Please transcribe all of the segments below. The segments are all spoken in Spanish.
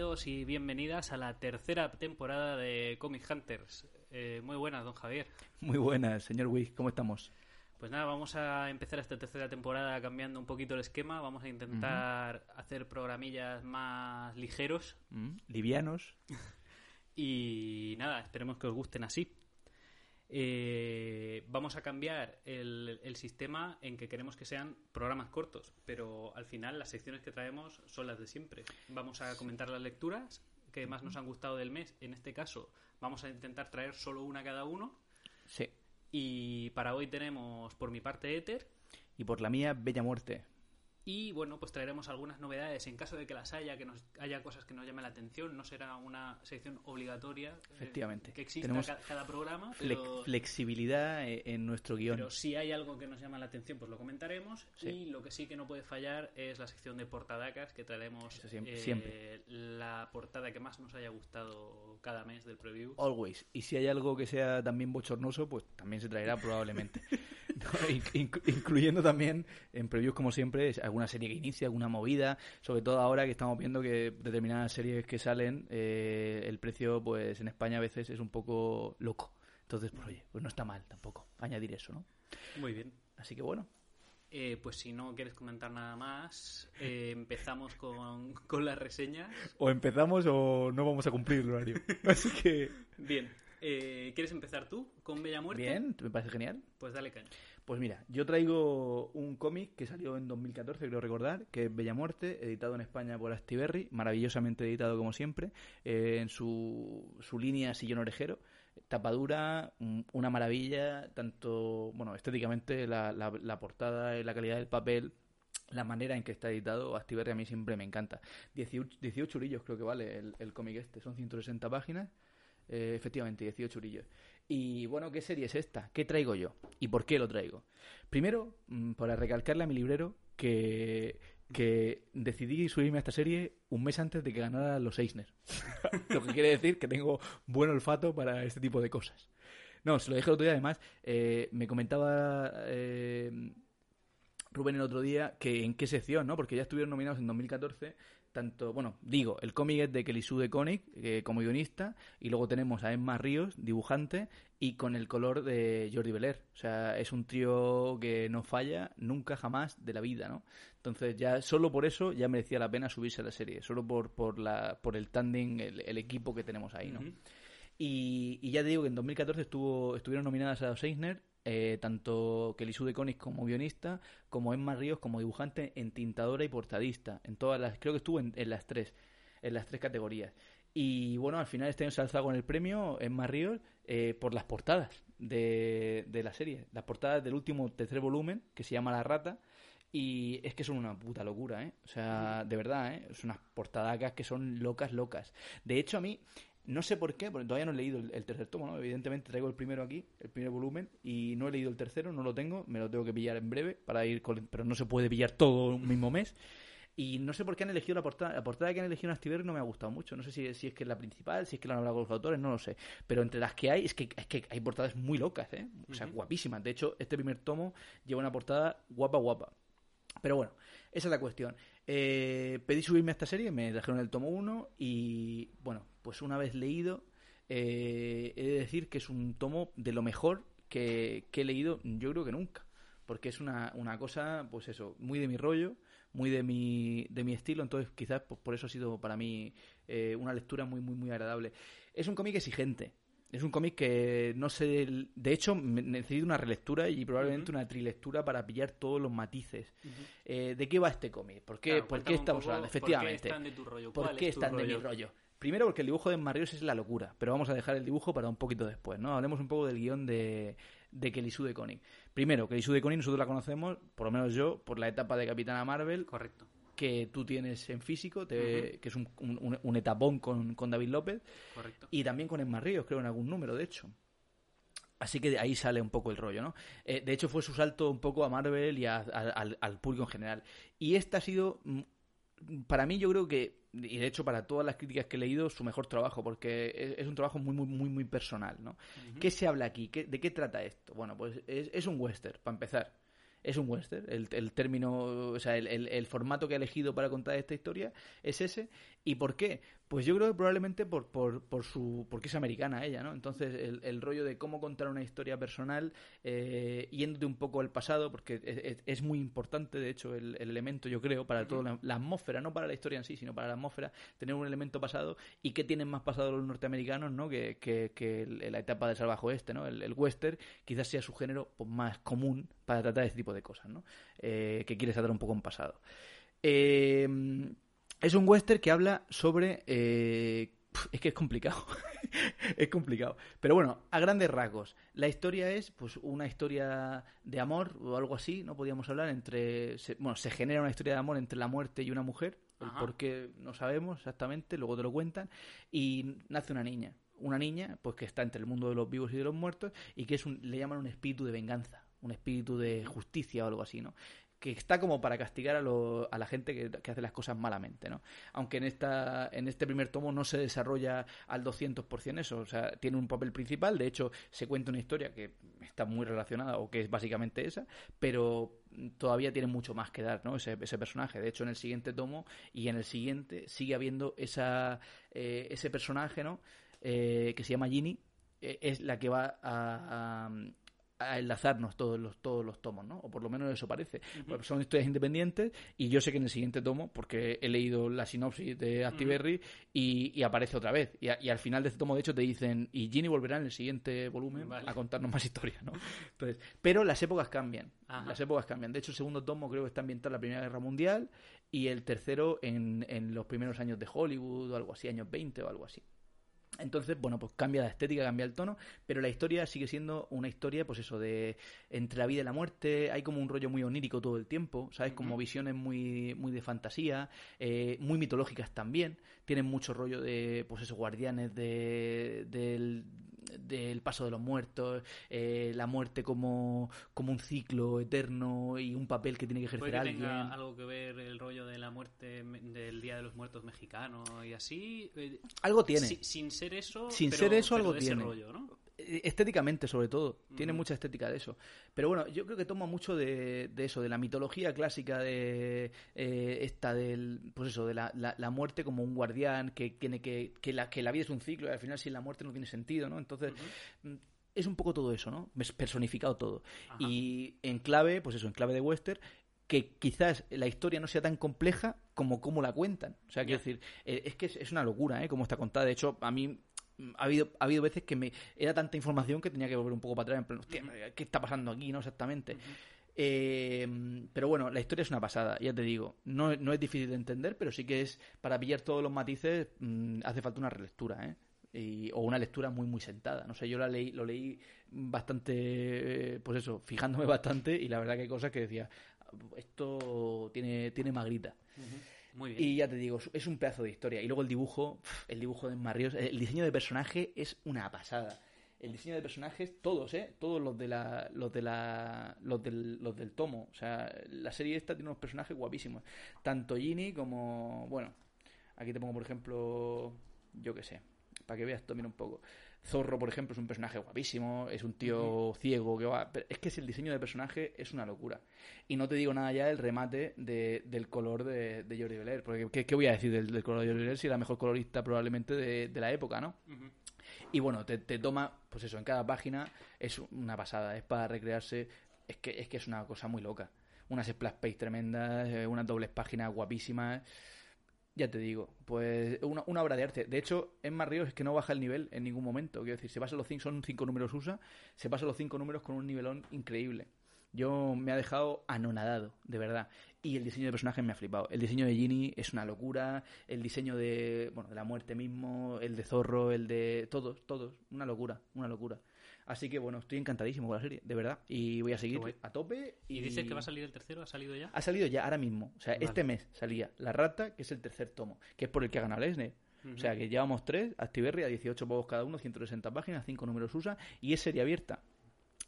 bienvenidos y bienvenidas a la tercera temporada de Comic Hunters. Eh, muy buenas, don Javier. Muy buenas, señor Wick, ¿cómo estamos? Pues nada, vamos a empezar esta tercera temporada cambiando un poquito el esquema. Vamos a intentar hacer programillas más ligeros. Mm, Livianos. Y nada, esperemos que os gusten así. Eh, vamos a cambiar el, el sistema en que queremos que sean programas cortos, pero al final las secciones que traemos son las de siempre. Vamos a comentar las lecturas que más nos han gustado del mes. En este caso, vamos a intentar traer solo una cada uno. Sí. Y para hoy tenemos por mi parte Ether. Y por la mía, Bella Muerte. Y bueno, pues traeremos algunas novedades. En caso de que las haya, que nos haya cosas que nos llamen la atención, no será una sección obligatoria. eh, Efectivamente. que exista Tenemos cada, programa. Pero, flexibilidad eh, en nuestro guion. pero si hay algo que nos llama la atención, pues lo comentaremos. Sí. Y lo que sí que no puede fallar es la sección de portadacas, que traeremos siempre- eh, siempre. la portada que más nos haya gustado cada mes del preview. Always. Y si hay algo que sea también bochornoso, pues también se traerá probablemente. No, incluyendo también en previews, como siempre, es alguna serie que inicia, alguna movida. Sobre todo ahora que estamos viendo que determinadas series que salen, eh, el precio, pues en España a veces es un poco loco. Entonces, pues oye, pues no está mal tampoco añadir eso, ¿no? Muy bien. Así que bueno, Eh, pues si no quieres comentar nada más, eh, empezamos con, con las reseñas. o empezamos o no vamos a cumplir el horario. Así que. Bien. Eh, ¿Quieres empezar tú con Bella Muerte? Bien, me parece genial. Pues dale caña. Pues mira, yo traigo un cómic que salió en 2014, creo recordar, que es Bella Muerte, editado en España por Astiberri, maravillosamente editado como siempre, eh, en su, su línea Sillón Orejero, tapadura, una maravilla, tanto, bueno, estéticamente la, la, portada, y la calidad del papel, la manera en que está editado, Astiberri a mí siempre me encanta. 18, 18 orillos creo que vale el, el cómic este, son 160 páginas. Eh, efectivamente, 18 orillos. Y bueno, ¿qué serie es esta? ¿Qué traigo yo? ¿Y por qué lo traigo? Primero, mm, para recalcarle a mi librero que, que decidí subirme a esta serie un mes antes de que ganara los Eisner. lo que quiere decir que tengo buen olfato para este tipo de cosas. No, se lo dije el otro día, además, eh, me comentaba eh, Rubén el otro día que en qué sección, ¿no? Porque ya estuvieron nominados en 2014 tanto, bueno, digo, el cómic es de de Koenig eh, como guionista y luego tenemos a Emma Ríos, dibujante, y con el color de Jordi Belair. O sea, es un trío que no falla nunca jamás de la vida, ¿no? Entonces ya solo por eso ya merecía la pena subirse a la serie, solo por por la por el tándem, el, el equipo que tenemos ahí, ¿no? Y, y ya te digo que en 2014 estuvo, estuvieron nominadas a los Eisner, eh, tanto Kelisu de Koenig como guionista, como Emma Ríos como dibujante, en tintadora y portadista. En todas las, creo que estuvo en, las tres, en las tres categorías. Y bueno, al final este año se alzado con el premio Emma Ríos eh, por las portadas de, de la serie. Las portadas del último tercer volumen, que se llama La Rata. Y es que son una puta locura, ¿eh? O sea, de verdad, ¿eh? Son unas portadacas que son locas, locas. De hecho, a mí, no sé por qué, porque todavía no he leído el, el tercer tomo, ¿no? Evidentemente traigo el primero aquí, el primer volumen, y no he leído el tercero, no lo tengo, me lo tengo que pillar en breve para ir con... Pero no se puede pillar todo un mismo mes. Y no sé por qué han elegido la portada. La portada que han elegido en Astiberri no me ha gustado mucho. No sé si, si es que es la principal, si es que la han hablado con los autores, no lo sé. Pero entre las que hay, es que, es que hay portadas muy locas, ¿eh? O sea, Ujú. guapísimas. De hecho, este primer tomo lleva una portada guapa, guapa. Pero bueno, esa es la cuestión. Eh, pedí subirme a esta serie, me trajeron el tomo 1 y bueno, pues una vez leído, eh, he de decir que es un tomo de lo mejor que, que he leído yo creo que nunca. Porque es una, una cosa, pues eso, muy de mi rollo, muy de mi, de mi estilo, entonces quizás pues, por eso ha sido para mí eh, una lectura muy, muy, muy agradable. Es un cómic exigente, es un cómic que no sé. De hecho, necesito una relectura y probablemente una trilectura para pillar todos los matices. Eh, ¿De qué va este cómic? ¿Por qué, Claro, ¿por qué estamos hablando? ¿Por qué Efectivamente. están de tu rollo? ¿Por ¿Cuál qué es están de mi rollo? Primero porque el dibujo de Marrios es la locura, pero vamos a dejar el dibujo para un poquito después, ¿no? Hablemos un poco del guion de, de Kelisu de Koenig. Primero, Kelisu de Koenig nosotros la conocemos, por lo menos yo, por la etapa de Capitana Marvel, Correcto. que tú tienes en físico, te- que es un, un- un etapón con, con David López, Correcto. y también con Emma Ríos, creo, en algún número, de hecho. Así que de ahí sale un poco el rollo, ¿no? Eh, de hecho, fue su salto un poco a Marvel y a- a- al, al público en general. Y esta ha sido, mm, para mí, yo creo que, y de hecho para todas las críticas que he leído, su mejor trabajo, porque es, un trabajo muy, muy, muy, muy personal, ¿no? ¿Qué se habla aquí? ¿Qué- ¿De qué trata esto? Bueno, pues es, es un western, para empezar. es un western. El, el término, o sea, el, el, el, formato que ha elegido para contar esta historia es ese. ¿Y por qué? Pues yo creo que probablemente por, por, su, porque es americana ella, ¿no? Entonces, el, el rollo de cómo contar una historia personal, eh, yéndote un poco al pasado, porque es, muy importante, de hecho, el, el, elemento, yo creo, para toda la, atmósfera, no para la historia en sí, sino para la atmósfera, tener un elemento pasado. ¿Y qué tienen más pasado los norteamericanos, ¿no? Que, que, que la etapa del salvaje oeste, ¿no? El, el western quizás sea su género pues, más común para tratar este tipo de cosas, ¿no? Eh, que quiere tratar un poco en pasado. Eh, es un western que habla sobre... Eh, es que es complicado. es complicado. Pero bueno, a grandes rasgos. La historia es, pues, una historia de amor o algo así, ¿no? Podríamos hablar entre. Se, bueno, se genera una historia de amor entre la muerte y una mujer. El por qué no sabemos exactamente, luego te lo cuentan. Y nace una niña. Una niña, pues, que está entre el mundo de los vivos y de los muertos y que es un, le llaman un espíritu de venganza. Un espíritu de justicia o algo así, ¿no? Que está como para castigar a, lo, a la gente que, hace las cosas malamente, ¿no? Aunque en esta en este primer tomo no se desarrolla al 200% eso, o sea, tiene un papel principal, de hecho se cuenta una historia que está muy relacionada o que es básicamente esa, pero todavía tiene mucho más que dar, ¿no? Ese, ese personaje. De hecho, en el siguiente tomo y en el siguiente sigue habiendo esa, eh, ese personaje, ¿no? Eh, que se llama Ginny, eh, es la que va a, a, enlazarnos todos los, todos los tomos, ¿no? O por lo menos eso parece. Uh -huh. pues son historias independientes y yo sé que en el siguiente tomo, porque he leído la sinopsis de Actiberry uh -huh. y, y, aparece otra vez. Y, a, y, al final de este tomo, de hecho, te dicen, y Ginny volverá en el siguiente volumen vale. a contarnos más historias, ¿no? Entonces, pero las épocas cambian. Ajá. Las épocas cambian. De hecho, el segundo tomo creo que está ambientado en la Primera Guerra Mundial y el tercero en, en los primeros años de Hollywood o algo así, años 20 o algo así. Entonces, bueno, pues cambia la estética, cambia el tono, pero la historia sigue siendo una historia, pues eso, de entre la vida y la muerte, hay como un rollo muy onírico todo el tiempo, ¿sabes? Como visiones muy, muy de fantasía, eh, muy mitológicas también, tienen mucho rollo de, pues eso, guardianes de, del, del paso de los muertos, eh, la muerte como, como un ciclo eterno y un papel que tiene que ejercer ¿Puede que alguien. tenga algo que ver el rollo de la muerte del Día de los Muertos mexicano y así? Eh, algo tiene. Si, sin ser eso, sin pero, ser eso pero algo de tiene. Ese rollo, ¿no? Estéticamente sobre todo tiene mucha estética de eso pero bueno yo creo que toma mucho de, de eso de la mitología clásica de eh, esta del pues eso de la, la, la, muerte como un guardián que tiene que que la, que la vida es un ciclo y al final sin la muerte no tiene sentido no entonces uh -huh. es un poco todo eso no personificado todo Ajá. y en clave pues eso en clave de western que quizás la historia no sea tan compleja como cómo la cuentan. O sea, quiero yeah. decir, eh, es que es, es, una locura, ¿eh? Como está contada. De hecho, a mí ha habido, ha habido veces que me era tanta información que tenía que volver un poco para atrás en plan, hostia, ¿qué está pasando aquí? no exactamente uh -huh. eh, pero bueno la historia es una pasada ya te digo no, no es difícil de entender pero sí que es para pillar todos los matices mmm, hace falta una relectura ¿eh? Y, o una lectura muy muy sentada no sé yo la leí lo leí bastante pues eso fijándome bastante y la verdad que hay cosas que decía esto tiene tiene magrita uh -huh. Y ya te digo, es un pedazo de historia. Y luego el dibujo, el dibujo de Marrios, el diseño de personaje es una pasada. El diseño de personajes, todos, ¿eh? Todos los de la, los de la, los del, los del tomo. O sea, la serie esta tiene unos personajes guapísimos. Tanto Ginny como, bueno, aquí te pongo por ejemplo, yo qué sé, para que veas también un poco. Zorro, por ejemplo, es un personaje guapísimo, es un tío ciego que va. Pero es que el diseño de personaje es una locura. Y no te digo nada ya del remate de, del color de, de Jordi Belair, porque ¿qué, ¿qué, voy a decir del, del, color de Jordi Belair si era la mejor colorista probablemente de, de la época, ¿no? Uh -huh. Y bueno, te, te, toma, pues eso, en cada página es una pasada, es para recrearse, es que es, que es una cosa muy loca. Unas splash page tremendas, eh, unas dobles páginas guapísimas. Ya te digo, pues una, una, obra de arte. De hecho, en Más Ríos es que no baja el nivel en ningún momento. Quiero decir, se pasa los cinco, son cinco números USA, se pasa los cinco números con un nivelón increíble. Yo me ha dejado anonadado, de verdad. Y el diseño de personajes me ha flipado. El diseño de Ginny es una locura. El diseño de, bueno, de la muerte mismo, el de Zorro, el de todos, todos. Una locura, una locura. Así que bueno, estoy encantadísimo con la serie, de verdad. Y voy a seguir a tope. Y... ¿Y dices que va a salir el tercero? ¿Ha salido ya? Ha salido ya, ahora mismo. O sea, vale. este mes salía La Rata, que es el tercer tomo, que es por el que ha ganado. Uh -huh. O sea, que llevamos tres, Activerri a 18 pavos cada uno, 160 páginas, 5 números USA, y es serie abierta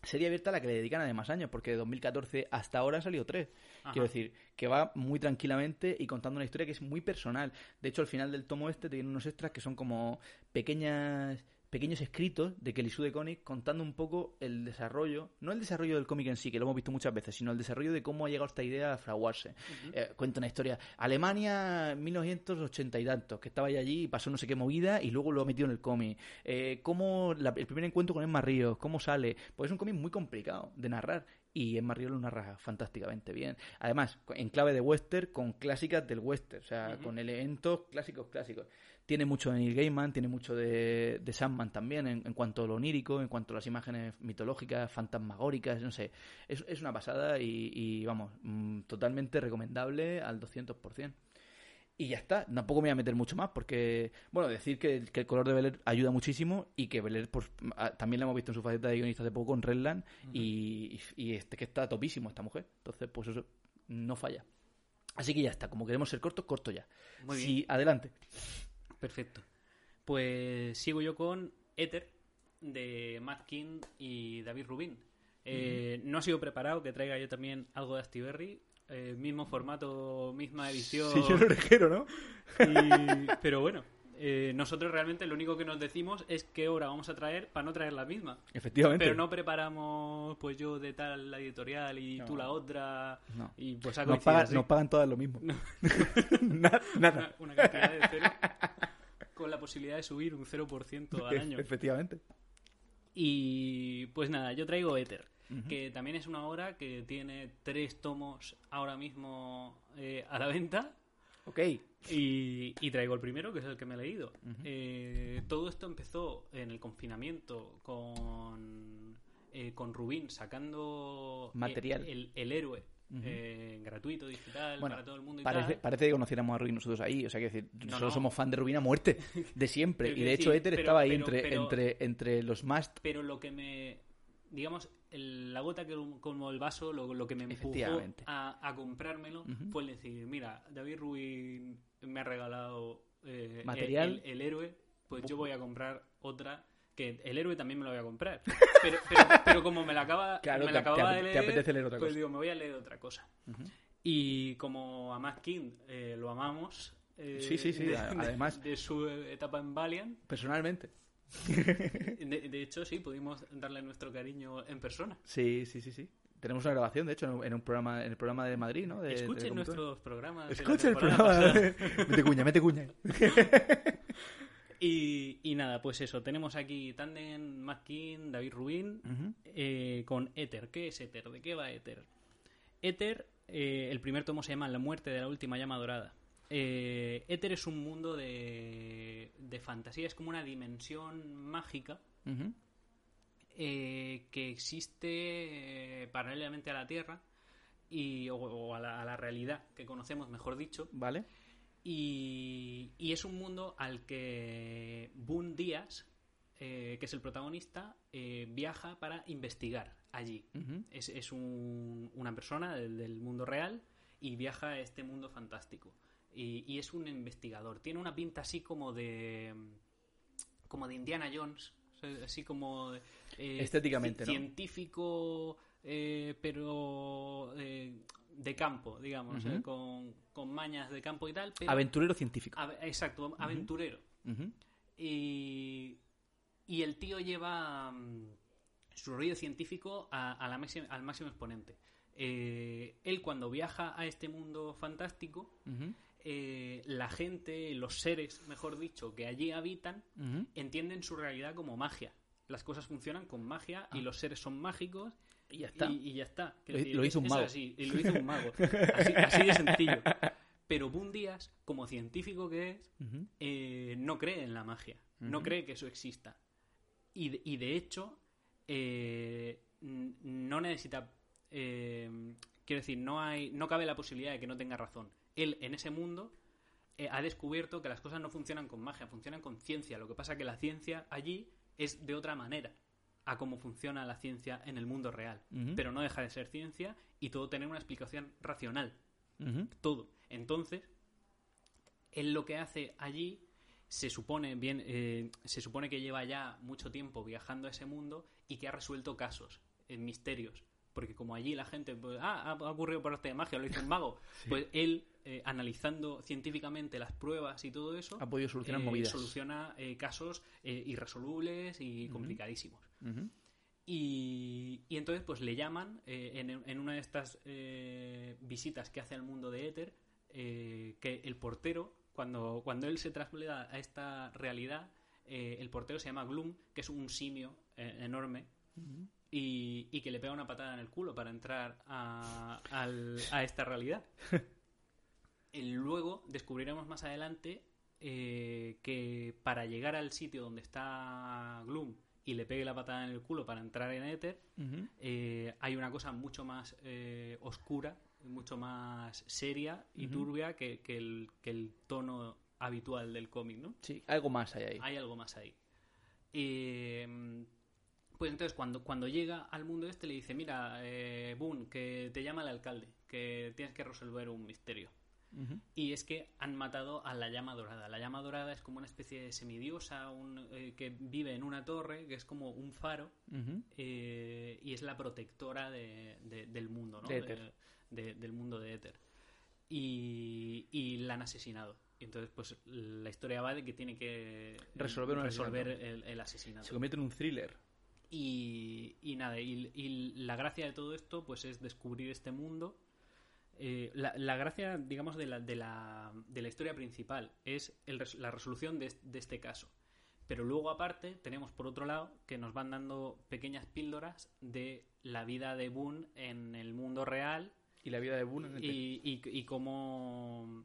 serie abierta a la que le dedican además años, porque de 2014 hasta ahora han salido tres. Ajá. Quiero decir, que va muy tranquilamente y contando una historia que es muy personal. De hecho, al final del tomo este te vienen unos extras que son como pequeñas pequeños escritos de Kelly Sue de Comics contando un poco el desarrollo, no el desarrollo del cómic en sí, que lo hemos visto muchas veces, sino el desarrollo de cómo ha llegado esta idea a fraguarse. Eh, cuenta una historia. Alemania, 1980 y tantos, que estaba ya allí y pasó no sé qué movida y luego lo ha metido en el cómic. Eh, cómo la- el primer encuentro con Emma Ríos, cómo sale. Pues es un cómic muy complicado de narrar y Emma Ríos lo narra fantásticamente bien. Además, en clave de western, con clásicas del western, o sea, con elementos clásicos, clásicos. Tiene mucho de Neil Gaiman, tiene mucho de, de Sandman también, en, en cuanto a lo onírico, en cuanto a las imágenes mitológicas, fantasmagóricas, no sé. Es, es una pasada y, y, vamos, mm, totalmente recomendable al 200%. Y ya está, tampoco me voy a meter mucho más porque, bueno, decir que, que el color de Beler ayuda muchísimo y que Beler pues, a- también la hemos visto en su faceta de guionista hace poco con Redland y, y este que está topísimo esta mujer. Entonces, pues eso no falla. Así que ya está, como queremos ser cortos, corto ya. Muy bien. Sí, adelante. Perfecto. Pues sigo yo con Ether de Matt King y David Rubin. Eh, No ha sido preparado que traiga yo también algo de Astiberri. eh, mismo formato, misma edición. Sí, yo lo orejero, ¿no? y- Pero bueno, eh, nosotros realmente lo único que nos decimos es qué hora vamos a traer para no traer la misma. Efectivamente. Pero no preparamos, pues yo de tal la editorial y tú No. la otra. No. Y pues nos, pagan, nos pagan todas lo mismo. Na- nada. Una, una cantidad de cero con la posibilidad de subir un 0% al año. Efectivamente. Y pues nada, yo traigo Ether, que también es una obra que tiene tres tomos ahora mismo eh, a la venta. Ok. Y, y traigo el primero, que es el que me he leído. Eh, todo esto empezó en el confinamiento con, eh, con Rubín sacando Material. el, el héroe eh, gratuito, digital, Bueno, para todo el mundo y Parece, tal. parece que conociéramos a Rubin nosotros ahí. O sea, que decir, nosotros no. somos fan de Rubin a muerte. De siempre. Y de hecho, Ether pero- estaba ahí pero- entre, pero- entre, entre los must. Pero lo que me. Digamos, el- la gota que como el vaso, lo, lo que me empujó a, a comprármelo fue el decir: Mira, David Rubin me ha regalado eh, el- Material. El, el héroe, pues yo voy a comprar otra. Que el héroe también me lo voy a comprar. Pero, pero, pero como me la acaba, Claro, me la acababa te de apete- te leer, apetece leer otra pues cosa. digo, me voy a leer otra cosa. Y como a Matt King eh, lo amamos. eh, Sí, sí, sí, de- a- de- además- de su etapa en Valiant, Personalmente. de, de hecho, sí, pudimos darle nuestro cariño en persona. Sí, sí, sí, sí. Tenemos una grabación, de hecho, en un, programa, en el programa de Madrid, ¿no? Escuchen nuestros programas. Escucha el programa. mete cuña, mete cuña. Y, y nada, pues eso. Tenemos aquí Tandem, Mackin, David Rubin eh, con Ether. ¿Qué es Ether? ¿De qué va Ether? Ether, eh, el primer tomo se llama La muerte de la última llama dorada. Eh, Ether es un mundo de, de fantasía, es como una dimensión mágica eh, que existe eh, paralelamente a la Tierra y, o, o a, la, a la realidad que conocemos, mejor dicho. Vale. Y, y es un mundo al que Boone Díaz, eh, que es el protagonista, eh, viaja para investigar allí. Es, es un- una persona del, del mundo real y viaja a este mundo fantástico. Y, y es un investigador. Tiene una pinta así como de. como de Indiana Jones. Así como. eh, Estéticamente. Científico, eh, pero. eh, de campo, digamos. Eh, con, con mañas de campo y tal. Pero, Aventurero científico. Exacto, aventurero. Y, y el tío lleva mm, su rollo científico a, a la máxima- al máximo exponente. Eh, él cuando viaja a este mundo fantástico, eh, la gente, los seres, mejor dicho, que allí habitan, entienden su realidad como magia. Las cosas funcionan con magia y los seres son mágicos Y ya está. y, y ya está. Lo- lo hizo un mago. así, y lo hizo un mago. Así, así de sencillo. Pero Díaz, como científico que es, eh, no cree en la magia, no cree que eso exista. Y de, y de hecho, eh, no necesita. eh, quiero decir, no, hay, no cabe la posibilidad de que no tenga razón. Él, en ese mundo, eh, ha descubierto que las cosas no funcionan con magia, funcionan con ciencia. Lo que pasa es que la ciencia allí es de otra manera a cómo funciona la ciencia en el mundo real. Pero no deja de ser ciencia y todo tener una explicación racional todo. Entonces, él lo que hace allí se supone bien, eh, se supone que lleva ya mucho tiempo viajando a ese mundo y que ha resuelto casos, eh, misterios. Porque como allí la gente, pues, ah, ha ocurrido por arte de magia, lo hizo un mago. Pues él, eh, analizando científicamente las pruebas y todo eso, Ha podido solucionar eh, movidas. soluciona eh, casos irresolubles y complicadísimos. Y, y entonces pues le llaman en, en una de estas visitas que hace al mundo de Éter, que el portero, cuando, cuando él se traslada a esta realidad, el portero se llama Gloom, que es un simio enorme, y, y que le pega una patada en el culo para entrar a, al- a esta realidad. Luego descubriremos más adelante eh, que para llegar al sitio donde está Gloom y le pegue la patada en el culo para entrar en Ether, eh, hay una cosa mucho más eh, oscura, mucho más seria y turbia que, que el, que el tono habitual del cómic, ¿no? Sí, algo más hay ahí. Hay algo más ahí. Eh, pues entonces cuando, cuando llega al mundo este le dice, mira, eh, Boone, que te llama el alcalde, que tienes que resolver un misterio. Y es que han matado a la llama dorada. La llama dorada es como una especie de semidiosa un, eh, que vive en una torre, que es como un faro, eh, y es la protectora de- de- del mundo, ¿no? De del mundo de Éter. Y, y la han asesinado. Y entonces, pues la historia va de que tiene que Resolver un resolver el, el asesinato. Se convierte en un thriller. Y, y nada, y, y la gracia de todo esto pues es descubrir este mundo. Eh, la, la gracia, digamos, de la, de la, de la historia principal es el la resolución de, de este caso. Pero luego, aparte, tenemos por otro lado que nos van dando pequeñas píldoras de la vida de Boone en el mundo real Y la vida de Boone en este- y, y, y cómo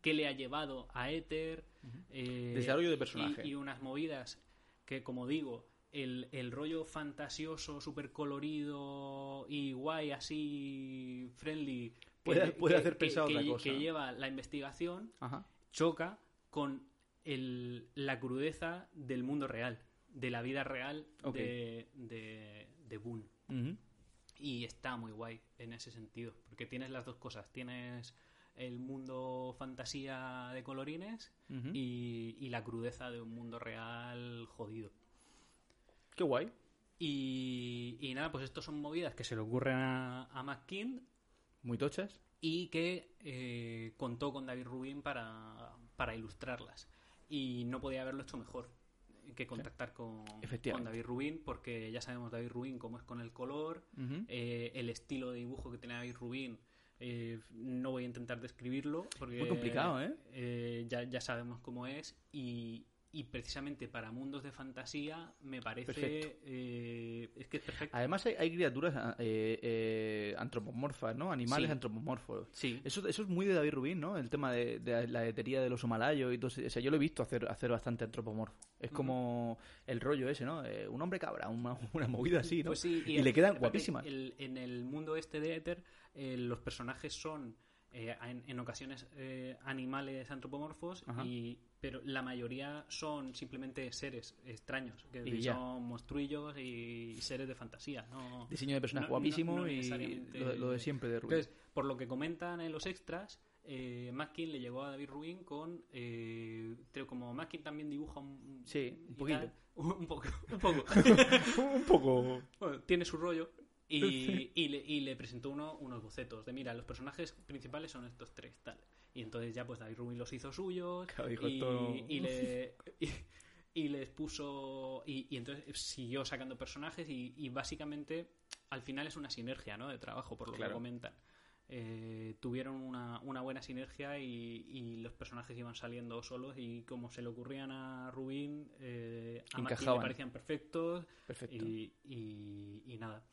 qué le ha llevado a Ether eh, Desarrollo de personaje. y, y unas movidas que como digo el, el rollo fantasioso súper colorido y guay así friendly que- Puede- puede que- hacer que- pensar que- otra cosa. que lleva la investigación Ajá. choca con el- la crudeza del mundo real de la vida real de, de, de Boone y está muy guay en ese sentido, porque tienes las dos cosas. Tienes el mundo fantasía de colorines y, y la crudeza de un mundo real jodido. Qué guay. Y, y nada, pues estos son movidas que se le ocurren a, a McKean Muy tochas. y que eh, contó con David Rubin para, para ilustrarlas. Y no podía haberlo hecho mejor que contactar con, David Rubin, porque ya sabemos David Rubin cómo es con el color, eh, el estilo de dibujo que tiene David Rubin. eh, no voy a intentar describirlo porque Muy complicado, ¿eh? eh, ya, ya sabemos cómo es y, y precisamente para mundos de fantasía me parece eh, es que es perfecto Además hay, hay criaturas eh, eh, antropomorfas, ¿no? Animales Sí. antropomorfos. sí Eso, eso es muy de David Rubin, ¿no? El tema de, de la etería de los somalayos y todo eso. O sea, yo lo he visto hacer, hacer bastante antropomorfo. Es como el rollo ese, ¿no? Eh, un hombre cabra, una, una movida así, ¿no? Pues sí, y, el- le quedan guapísimas. el- en el mundo este de Ether, eh, los personajes son eh, en, en ocasiones eh, animales antropomorfos, y, pero la mayoría son simplemente seres extraños, que Y son monstruillos y seres de fantasía. ¿no? Diseño de personaje no- guapísimo no- y lo, lo de siempre de Rubin. Entonces, por lo que comentan en los extras, eh, Mackin le llegó a David Rubin con. Eh, creo como Mackin también dibuja un. Sí, un poquito. tal, un poco. Un poco. un poco... Bueno, tiene su rollo. Y, y le, y le presentó uno, unos bocetos de mira, los personajes principales son estos tres, tal. Y entonces ya pues David Rubin los hizo suyos Claro, y, y le y, les puso y, y entonces siguió sacando personajes y, básicamente al final es una sinergia ¿no? de trabajo por lo Claro. que comentan. Eh, tuvieron una, una buena sinergia y, y los personajes iban saliendo solos y como se le ocurrían a Rubin, eh, a Mackie le parecían perfectos Perfecto. y, y- y nada.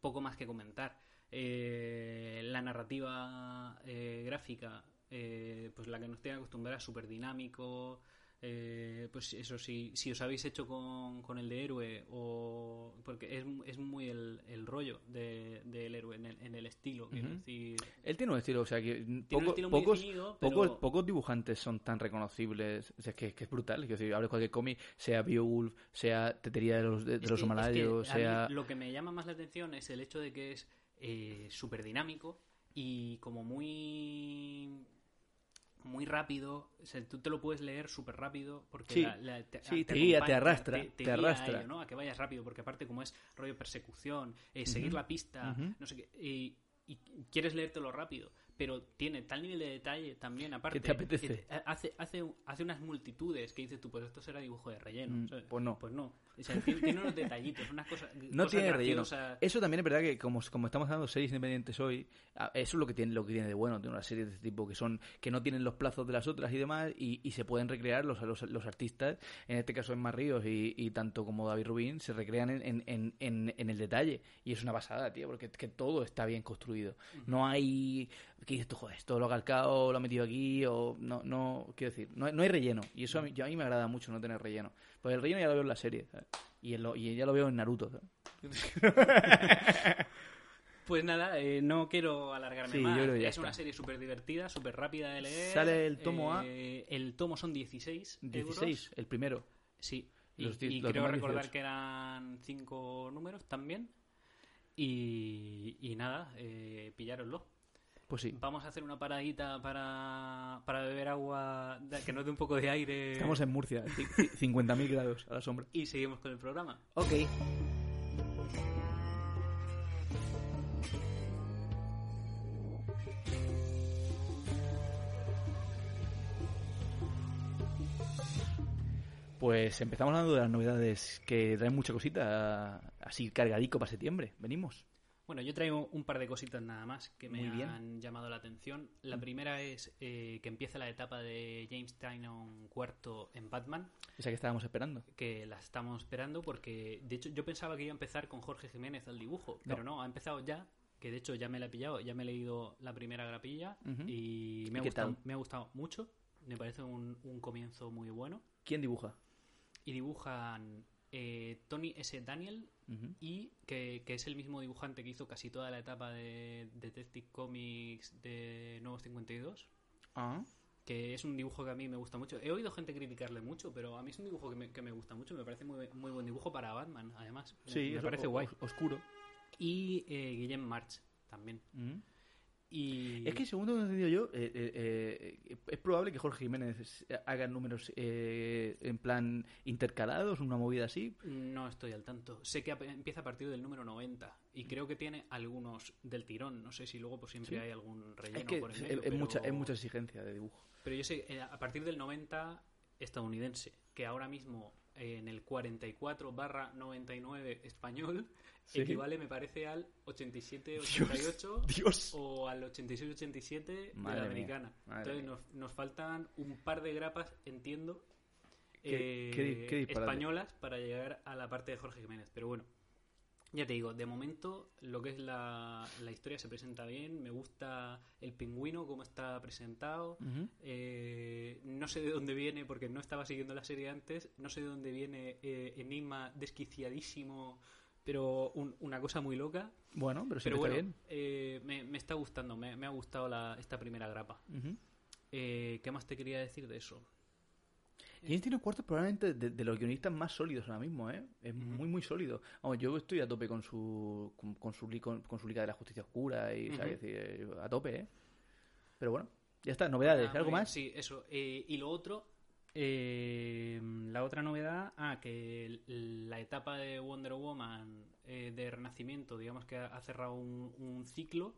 Poco más que comentar. Eh, la narrativa eh, gráfica, eh, pues la que nos tiene acostumbrada, súper dinámico. Eh, pues eso, si, si os habéis hecho con, con el de héroe, o porque es, es muy el, el rollo de- del héroe en el, en el estilo, quiero Ujú. decir. Él tiene un estilo, o sea, que Tiene un poco- pocos, definido, pero- pocos, pocos dibujantes son tan reconocibles. O sea, que, que es brutal. Quiero decir, abres cualquier cómic, sea Beowulf, sea Tetería de los, de, de Es los que- es que sea... lo que me llama más la atención es el hecho de que es eh, súper dinámico y como muy muy rápido, o sea, tú te lo puedes leer súper rápido porque Sí, la- la- te, sí, te guía, te arrastra, te a arrastra. ello, ¿no? a que vayas rápido porque aparte como es rollo persecución, eh, seguir la pista, no sé qué, y, y quieres leértelo rápido, pero tiene tal nivel de detalle también, aparte. ¿Qué te apetece? hace, hace, hace unas multitudes que dices tú, pues esto será dibujo de relleno. Mm, ¿sabes? pues no. Pues no. O sea, tiene, tiene unos detallitos, unas cosas. No cosas tiene relleno. graciosas. Eso también es verdad que como, como estamos dando series independientes hoy, eso es lo que tiene lo que tiene de bueno, tiene una serie de este tipo que son que no tienen los plazos de las otras y demás y, y se pueden recrear los, los, los artistas, en este caso Emma Ríos y, y tanto como David Rubin se recrean en, en, en, en- en el detalle y es una pasada, tío, porque es que todo está bien construido. No hay que dices tú, joder, esto lo ha calcado, lo ha metido aquí o no no quiero decir, no, hay- no hay relleno y eso a mí, yo- a mí me agrada mucho no tener relleno. Pues el relleno ya lo veo en la serie ¿sabes? y, en lo- y ya lo veo en Naruto. ¿sabes? Pues nada, eh, no quiero alargarme Sí, más. yo creo que ya es una serie súper divertida, súper rápida de leer. Sale el tomo A. Eh, El tomo son 16. 16, euros. el primero. Sí. Y, Los y creo recordar 18. que eran 5 números también. Y, y nada, eh, pillároslo. Pues sí. Vamos a hacer una paradita para, para beber agua que nos dé un poco de aire. Estamos en Murcia, ci- ci- 50.000 grados a la sombra. Y seguimos con el programa. Ok. Pues empezamos hablando de las novedades que traen mucha cosita, así cargadico para septiembre. Venimos. Bueno, yo traigo un par de cositas nada más que me Muy bien. han llamado la atención. La primera es eh, que empieza la etapa de James Tynion cuarto en Batman, Esa que estábamos esperando. que la estamos esperando porque, de hecho, yo pensaba que iba a empezar con Jorge Jiménez al dibujo, pero no, ha empezado ya, que de hecho ya me la he pillado, ya me he leído la primera grapilla y ¿Y me ha, gustado, tal? me ha gustado mucho. Me parece un, un comienzo muy bueno. ¿Quién dibuja? Y dibujan eh, Tony S. Daniel, y que, que es el mismo dibujante que hizo casi toda la etapa de Detective Comics de Nuevos 52, Ah, que es un dibujo que a mí me gusta mucho. He oído gente criticarle mucho, pero a mí es un dibujo que me, que me gusta mucho, me parece muy, muy buen dibujo para Batman, además. Me- sí, me parece guay. os- Oscuro. Y eh, Guillem March también. Y Es que según lo he entendido yo, eh, eh, eh, es probable que Jorge Jiménez haga números eh, en plan intercalados, una movida así. no estoy al tanto. Sé que empieza a partir del número 90 y creo que tiene algunos del tirón. No sé si luego pues siempre Sí. hay algún relleno Es que por en es, medio, es pero- mucha, es mucha exigencia de dibujo. Pero yo sé, eh, a partir del 90 estadounidense, que ahora mismo eh, en el 44 barra 99 español, Sí. equivale, me parece, al 87-88 Dios. o al 86-87 de la americana. Entonces nos, nos faltan un par de grapas, entiendo, Qué- eh, qué qué españolas para llegar a la parte de Jorge Jiménez. Pero bueno, ya te digo, de momento lo que es la, la historia se presenta bien, me gusta el pingüino, cómo está presentado. Eh, no sé de dónde viene, porque no estaba siguiendo la serie antes. No sé de dónde viene eh, Enigma desquiciadísimo, pero un- una cosa muy loca. Bueno, pero pero bueno, está eh, me, me está gustando, me, me ha gustado la- esta primera grapa. bien. Eh, ¿Qué más te quería decir de eso? James tiene cuarto probablemente de, de los guionistas más sólidos ahora mismo, ¿eh? Es muy, muy sólido. Vamos, yo estoy a tope con su con, con su, con, con su Liga de la Justicia Oscura y, eh, a tope, ¿eh? Pero bueno, ya está. Novedades, Ah, ¿algo más? Sí, eso. Eh, y lo otro, eh, la otra novedad, ah, que la etapa de Wonder Woman eh, de Renacimiento, digamos que ha, cerrado un, un ciclo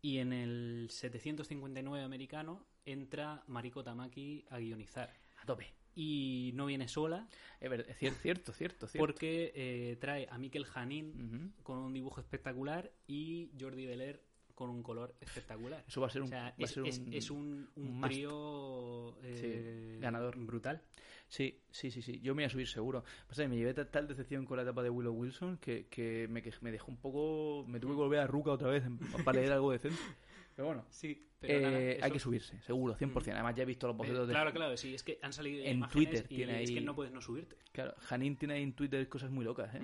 y en el 759 americano entra Mariko Tamaki a guionizar. A tope. Y no viene sola Es ver- es cier- cierto, cierto, cierto. porque eh, trae a Mikel Janin Ujú. con un dibujo espectacular y Jordi Belair con un color espectacular. Eso va a ser O un, sea, va a es, ser es- un- es un, un un trío eh, ganador. brutal. Sí, sí, sí, sí. Yo me voy a subir seguro. Pasa que me llevé ta- tal decepción con la etapa de Willow Wilson que, que me, que me dejó un poco... Me tuve que volver a Ruca otra vez para leer algo decente. Pero bueno, Sí, pero eh, nada, hay que subirse, seguro, 100%. Además ya he visto los bocetos de... Claro, claro, sí, es que han salido En Twitter y tiene es que ahí- no puedes no subirte. Claro, Janine tiene ahí en Twitter cosas muy locas, ¿eh?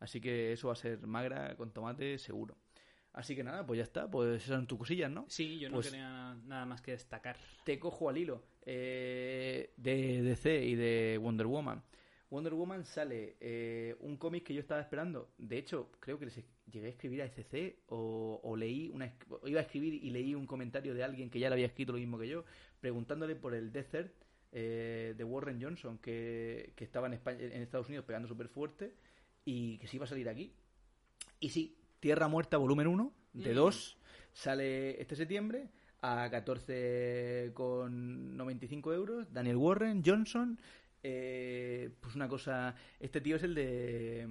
Así que eso va a ser magra con tomate, seguro. Así que nada, pues ya está. Pues esas son tus cosillas, ¿no? Sí, yo no Pues- tenía nada más que destacar. Te cojo al hilo eh, de DC y de Wonder Woman. Wonder Woman sale eh, un cómic que yo estaba esperando. De hecho, creo que les es- llegué a escribir a ECC o, o leí una o iba a escribir y leí un comentario de alguien que ya le había escrito lo mismo que yo, preguntándole por el Desert eh, de Warren Johnson que, que estaba en, España, en Estados Unidos pegando súper fuerte y que se iba a salir aquí. Y sí, Tierra Muerta volumen 1 de Mm. 2 sale este septiembre. a 14,95 euros. Daniel Warren, Johnson. eh, pues una cosa. Este tío es el de.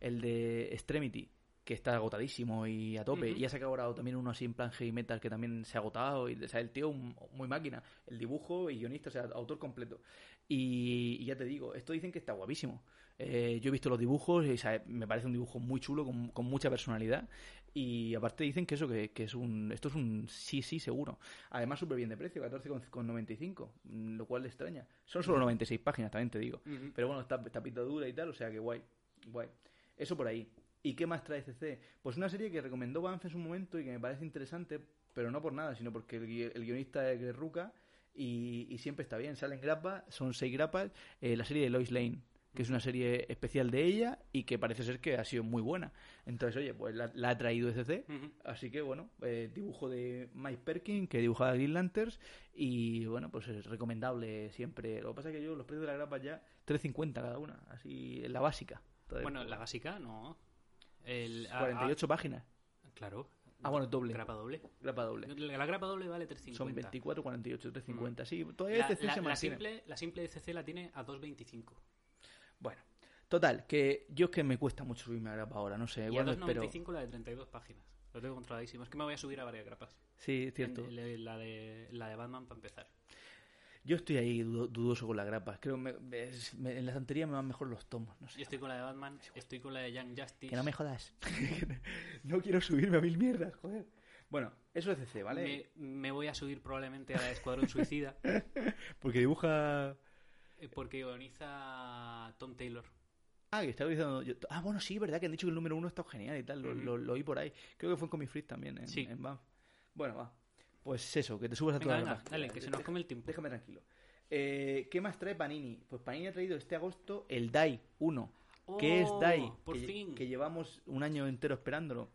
El de Extremity. Que está agotadísimo y a tope. Y ha sacado ahora también uno así en plan heavy metal que también se ha agotado. Y, o sea, el tío un- muy máquina. El dibujo y guionista, o sea, autor completo. Y, y ya te digo, esto dicen que está guapísimo. Eh, yo he visto los dibujos y o sea, me parece un dibujo muy chulo, con, con mucha personalidad. Y aparte dicen que eso, que, que es un. Esto es un sí, sí, seguro. Además, súper bien de precio, 14,95, mm, lo cual le extraña. Son solo 96 páginas, también te digo. Ujú. Pero bueno, está, está dura y tal, o sea que guay. Guay. Eso por ahí. ¿Y qué más trae CC? Pues una serie que recomendó Banff en su momento y que me parece interesante, pero no por nada, sino porque el, el guionista es Rucka y, y siempre está bien. Salen grapas, son seis grapas. eh, la serie de Lois Lane, que es una serie especial de ella y que parece ser que ha sido muy buena. Entonces, oye, pues la, la ha traído CC. Ujú. Así que bueno, eh, dibujo de Mike Perkin, que dibujaba Green Lanterns, y bueno, pues es recomendable siempre. Lo que pasa es que yo los precios de la grapa ya 3.50 cada una, así en la básica. Entonces, Bueno, la básica no. El, a- 48 páginas. a- claro. Ah, bueno, doble. Grapa doble. Grapa doble. La, la grapa doble vale 3.50. Son 24, 48, 3.50. Sí, todavía La, CC la- se la mantiene. simple, la simple de CC la tiene a 2.25. Bueno, total, que yo es que me cuesta mucho subirme a grapa ahora, no sé, Y a igual me espero. 2.95 la de 32 páginas. Lo tengo controladísimo. Es que me voy a subir a varias grapas. Sí, es cierto. En- la, de, la de Batman para empezar. Yo estoy ahí dudo- dudoso con las grapas. Creo que me- es- me- en la estantería me van mejor los tomos, no sé. Yo estoy con la de Batman, estoy con la de Young Justice. Que no me jodas. no quiero subirme a mil mierdas, joder. Bueno, eso es CC, ¿vale? me, me voy a subir probablemente a la de Escuadrón Suicida Porque dibuja... eh, porque ioniza Tom Taylor. Ah, que está diciendo... yo- Ah, bueno, sí, verdad que han dicho que el número uno está genial y tal. Lo, lo oí por ahí. Creo que fue en Comic Free también, en, Sí. en Banff. Bueno, va. Pues eso, que te subas a Venga, todas venga, las páginas. dale, que se nos come el tiempo. Déjame tranquilo. Eh, ¿Qué más trae Panini? Pues Panini ha traído este agosto el DAI 1. ¿Qué es Oh, DAI? por que, fin. que llevamos un año entero esperándolo.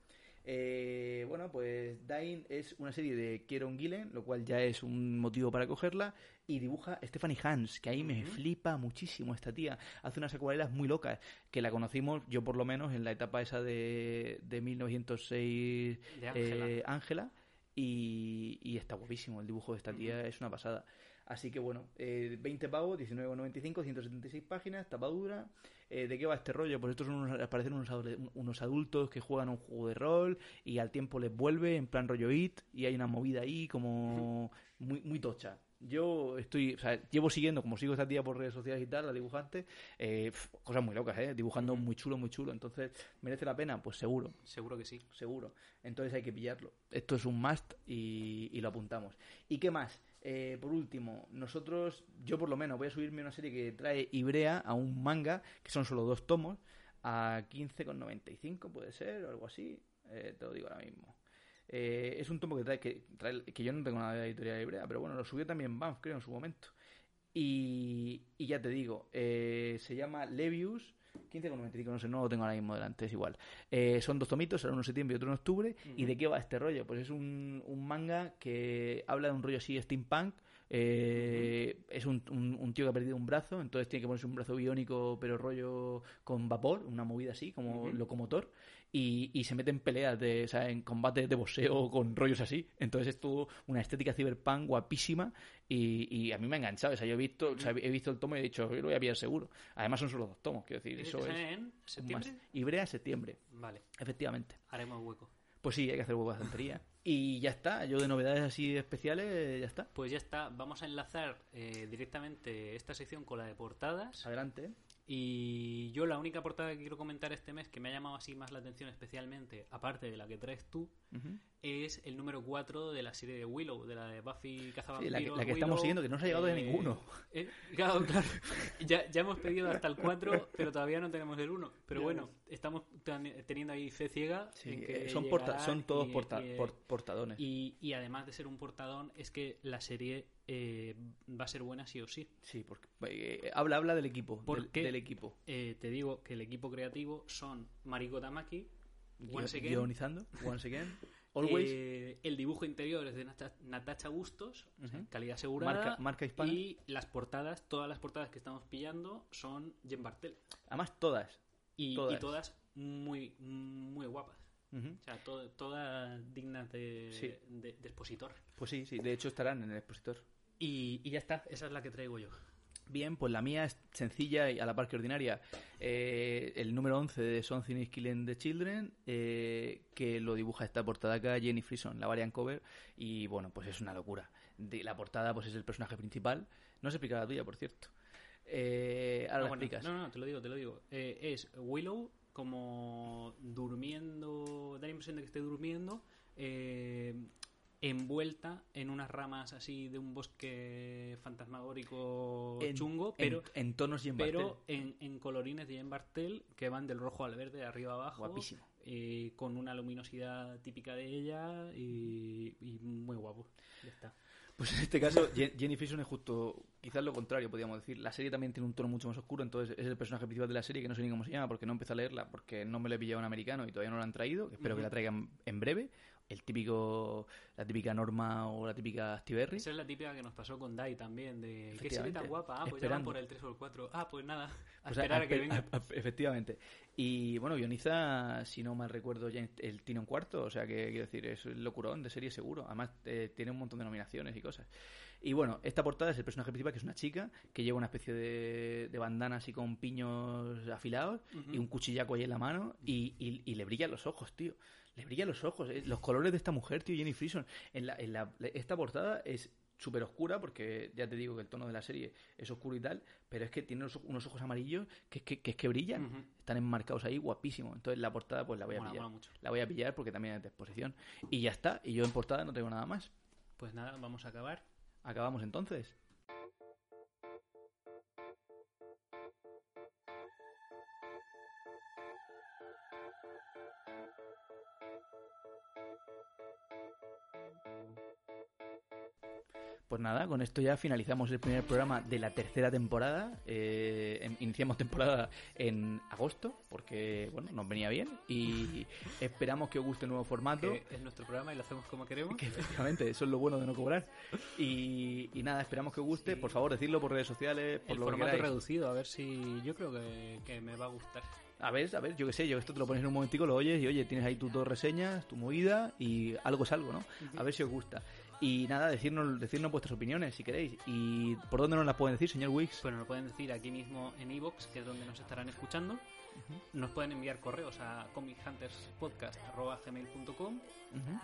Eh, bueno, pues DAI es una serie de Kieron Gillen, lo cual ya es un motivo para cogerla. Y dibuja Stephanie Hans, que ahí me flipa muchísimo esta tía. Hace unas acuarelas muy locas, que la conocimos, yo por lo menos, en la etapa esa de, de 1906 De Ángela. eh, Ángela. Y, y está guapísimo. El dibujo de esta tía es una pasada. Así que bueno, eh, 20 pavos, 19,95, 176 páginas, tapadura. Eh, ¿De qué va este rollo? Pues estos son unos, parecen unos, unos adultos que juegan un juego de rol y al tiempo les vuelve en plan rollo it y hay una movida ahí como muy, muy tocha. Yo estoy, o sea, llevo siguiendo, como sigo esta tía por redes sociales y tal, la dibujante, eh, cosas muy locas, ¿eh? Dibujando muy chulo, muy chulo. Entonces, ¿merece la pena? Pues seguro Seguro que sí. seguro. Entonces hay que pillarlo. Esto es un must y, y lo apuntamos. ¿Y qué más? Eh, por último, nosotros, yo por lo menos, voy a subirme una serie que trae Ibrea a un manga, que son solo dos tomos, a 15,95 puede ser, o algo así. Eh, te lo digo ahora mismo. Eh, es un tomo que trae, que trae, que yo no tengo nada de editorial Ibrea, pero bueno, lo subió también Banff, creo, en su momento. Y, y ya te digo, eh, se llama Levius, 15,95, no sé, no lo tengo ahora mismo delante, es igual. Eh, son dos tomitos, será uno en septiembre y otro en octubre. ¿Y de qué va este rollo? Pues es un, un manga que habla de un rollo así steampunk. eh, Es un, un- un tío que ha perdido un brazo, entonces tiene que ponerse un brazo biónico, pero rollo con vapor, una movida así, como locomotor. Y, y se mete en peleas, de, o sea, en combates de boxeo con rollos así. Entonces es todo una estética cyberpunk guapísima y, y a mí me ha enganchado. O sea, yo he visto, o sea, he visto el tomo y he dicho, yo lo voy a pillar seguro. Además son solo dos tomos, quiero decir, ¿Dices eso es en septiembre? Ibrea septiembre, Vale, efectivamente. haremos hueco. Pues sí, hay que hacer huevo de tontería. Y ya está, yo de novedades así especiales, ya está. Pues ya está, vamos a enlazar eh, directamente esta sección con la de portadas. Adelante. Y yo la única portada que quiero comentar este mes que me ha llamado así más la atención especialmente, aparte de la que traes tú. Es el número 4 de la serie de Willow, de la de Buffy Sí, Cazavampiros. la que, la que estamos Willow, siguiendo, que no se ha llegado de eh, ninguno. eh, claro, claro. Ya, ya hemos pedido hasta el 4, pero todavía no tenemos el 1. Pero Ya bueno, estamos tan- teniendo ahí fe ciega. Sí, en que eh, son, porta- son todos y- porta- y, por- portadones. y, y además de ser un portadón, es que la serie eh, va a ser buena sí o sí. Sí, porque eh, habla, habla del equipo. ¿Por del, del equipo. Eh, te digo que el equipo creativo son Mariko Tamaki, Once Again, Guionizando, once again. Always. eh, el dibujo interior es de Nata- Natacha Bustos, o sea, Ujú. calidad asegurada. Marca- marca hispana. Y las portadas, todas las portadas que estamos pillando son Jen Bartel. Además, todas. Y y Todas. muy, muy guapas. O sea, to- todas dignas de, Sí. de- de expositor. Pues sí, sí, de hecho estarán en el expositor. Y, y ya está, esa es la que traigo yo. Bien, pues la mía es sencilla y a la par que ordinaria. Eh, el número 11 de Something is Killing the Children, eh, que lo dibuja esta portada acá Jenny Frison, la variant cover, y bueno, pues es una locura. De, la portada pues es el personaje principal. No se explica la tuya, por cierto. Eh, ahora Ah, bueno, explicas. No, no, te lo digo, te lo digo. Eh, es Willow como durmiendo, da la impresión de que esté durmiendo, eh, envuelta en unas ramas así de un bosque fantasmagórico En- chungo, en- pero en, tonos y en pero en, en colorines de Jean Bartel que van del rojo al verde, de arriba a abajo. Guapísimo. eh, con una luminosidad típica de ella y, y muy guapo. Ya está. Pues en este caso, Jen- Jenny Frison es justo, quizás lo contrario, podríamos decir. La serie también tiene un tono mucho más oscuro, entonces es el personaje principal de la serie, que no sé ni cómo se llama, porque no empecé a leerla, porque no me la he pillado en americano y todavía no la han traído, espero que la traigan en breve. El típico, la típica Norma o la típica Stiberry. Esa es la típica que nos pasó con Dai también, de que se ve tan guapa, ah, pues ya van por el 3 o el 4. Ah, pues nada, a esperar a, a que venga. a- efectivamente. Y bueno, guioniza, si no mal recuerdo, ya el Tino en cuarto, o sea que quiero decir, es locurón de serie seguro. Además, eh, tiene un montón de nominaciones y cosas. Y bueno, esta portada es el personaje principal, que es una chica que lleva una especie de, de bandana así con piños afilados y un cuchillaco ahí en la mano y, y- y le brillan los ojos, tío. Le brillan los ojos. eh, Los colores de esta mujer, tío, Jenny Frison. En la, en la- esta portada es súper oscura porque ya te digo que el tono de la serie es oscuro y tal, pero es que tiene unos, unos ojos amarillos que es que, que es que brillan. Están enmarcados ahí, guapísimo. Entonces la portada pues la voy a Mola, pillar. mola. La voy a pillar porque también es de exposición. Y ya está. Y yo en portada no tengo nada más. Pues nada, vamos a acabar. Acabamos entonces. Pues nada, con esto ya finalizamos el primer programa de la tercera temporada. Eh, em- iniciamos temporada en agosto, porque bueno, nos venía bien. Y esperamos que os guste el nuevo formato. Que es nuestro programa y lo hacemos como queremos. Que efectivamente, eso es lo bueno de no cobrar. Y, y nada, esperamos que os guste. Por favor, decidlo por redes sociales, por El lo formato reducido, a ver si yo creo que, que me va a gustar. A ver, a ver, yo qué sé, yo esto te lo pones en un momentico, lo oyes y oye, tienes ahí tus dos reseñas, tu movida y algo es algo, ¿no? A ver si os gusta. Y nada, decirnos, decirnos vuestras opiniones si queréis. ¿Y por dónde nos las pueden decir, señor Wix? Bueno, lo pueden decir aquí mismo en iVoox, que es donde nos estarán escuchando. Nos pueden enviar correos a comichunterspodcast.gmail.com Ujú,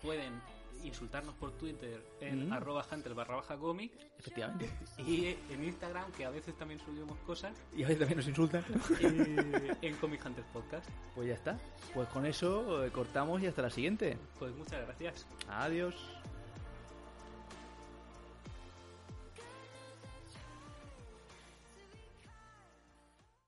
Pueden insultarnos por Twitter en Mm. arroba hunters barra baja comic Efectivamente. y en Instagram, que a veces también subimos cosas, Y a veces también nos insultan. eh, en Comic Hunters Podcast. Pues ya está. Pues con eso eh, cortamos y hasta la siguiente. Pues muchas gracias. Adiós.